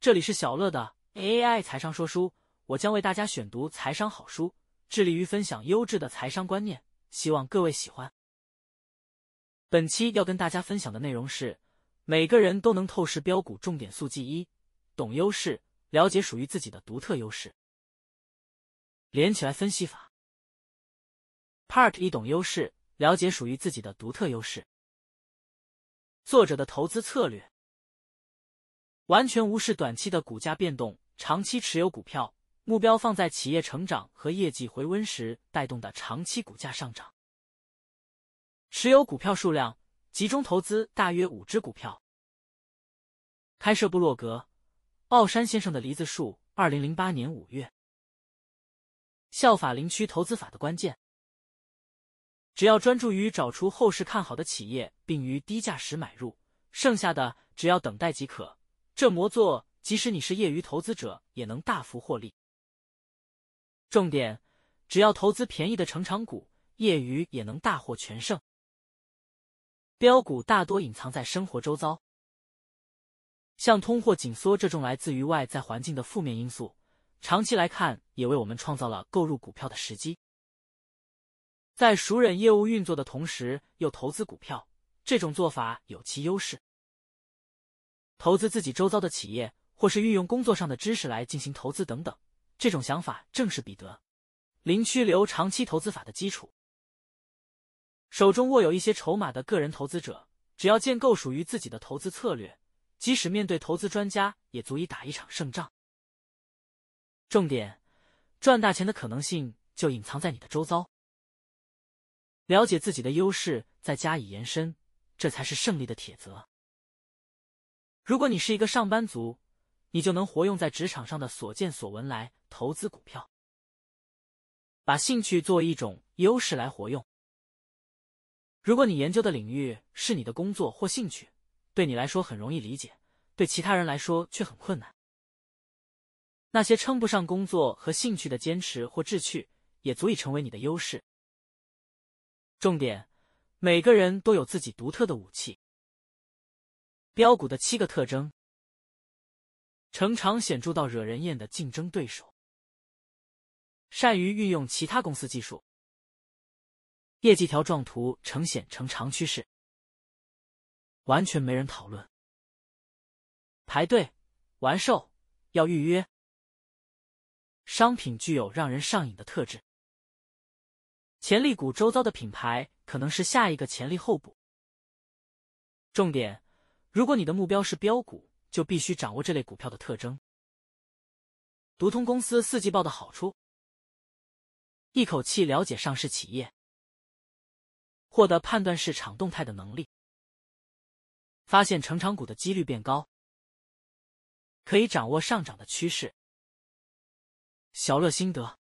这里是小乐的 AI 财商说书，我将为大家选读财商好书，致力于分享优质的财商观念，希望各位喜欢。本期要跟大家分享的内容是：每个人都能透视标股重点速记一，懂优势，了解属于自己的独特优势。连起来分析法，Part 一懂优势，了解属于自己的独特优势。作者的投资策略。完全无视短期的股价变动，长期持有股票，目标放在企业成长和业绩回温时带动的长期股价上涨。持有股票数量集中投资大约五只股票。开设布洛格，奥山先生的梨子树，二零零八年五月。效法林区投资法的关键，只要专注于找出后市看好的企业，并于低价时买入，剩下的只要等待即可。这魔作，即使你是业余投资者，也能大幅获利。重点，只要投资便宜的成长股，业余也能大获全胜。标股大多隐藏在生活周遭，像通货紧缩这种来自于外在环境的负面因素，长期来看也为我们创造了购入股票的时机。在熟忍业务运作的同时，又投资股票，这种做法有其优势。投资自己周遭的企业，或是运用工作上的知识来进行投资等等，这种想法正是彼得林区流长期投资法的基础。手中握有一些筹码的个人投资者，只要建构属于自己的投资策略，即使面对投资专家，也足以打一场胜仗。重点，赚大钱的可能性就隐藏在你的周遭。了解自己的优势，再加以延伸，这才是胜利的铁则。如果你是一个上班族，你就能活用在职场上的所见所闻来投资股票，把兴趣作为一种优势来活用。如果你研究的领域是你的工作或兴趣，对你来说很容易理解，对其他人来说却很困难。那些称不上工作和兴趣的坚持或志趣，也足以成为你的优势。重点，每个人都有自己独特的武器。标股的七个特征：成长显著到惹人厌的竞争对手，善于运用其他公司技术，业绩条状图呈现成长趋势，完全没人讨论，排队完售要预约，商品具有让人上瘾的特质，潜力股周遭的品牌可能是下一个潜力候补。重点。如果你的目标是标股，就必须掌握这类股票的特征。读通公司四季报的好处：一口气了解上市企业，获得判断市场动态的能力，发现成长股的几率变高，可以掌握上涨的趋势。小乐心得。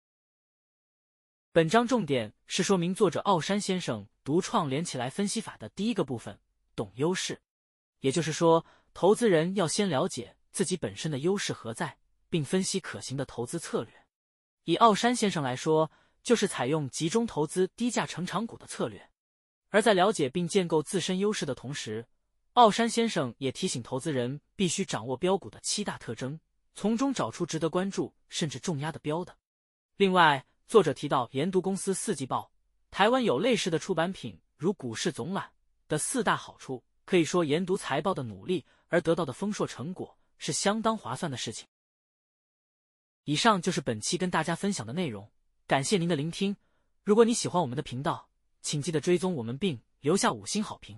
本章重点是说明作者奥山先生独创连起来分析法的第一个部分：懂优势。也就是说，投资人要先了解自己本身的优势何在，并分析可行的投资策略。以奥山先生来说，就是采用集中投资低价成长股的策略。而在了解并建构自身优势的同时，奥山先生也提醒投资人必须掌握标股的七大特征，从中找出值得关注甚至重压的标的。另外，作者提到研读公司四季报，台湾有类似的出版品，如股市总览的四大好处。可以说，研读财报的努力而得到的丰硕成果是相当划算的事情。以上就是本期跟大家分享的内容，感谢您的聆听。如果你喜欢我们的频道，请记得追踪我们并留下五星好评。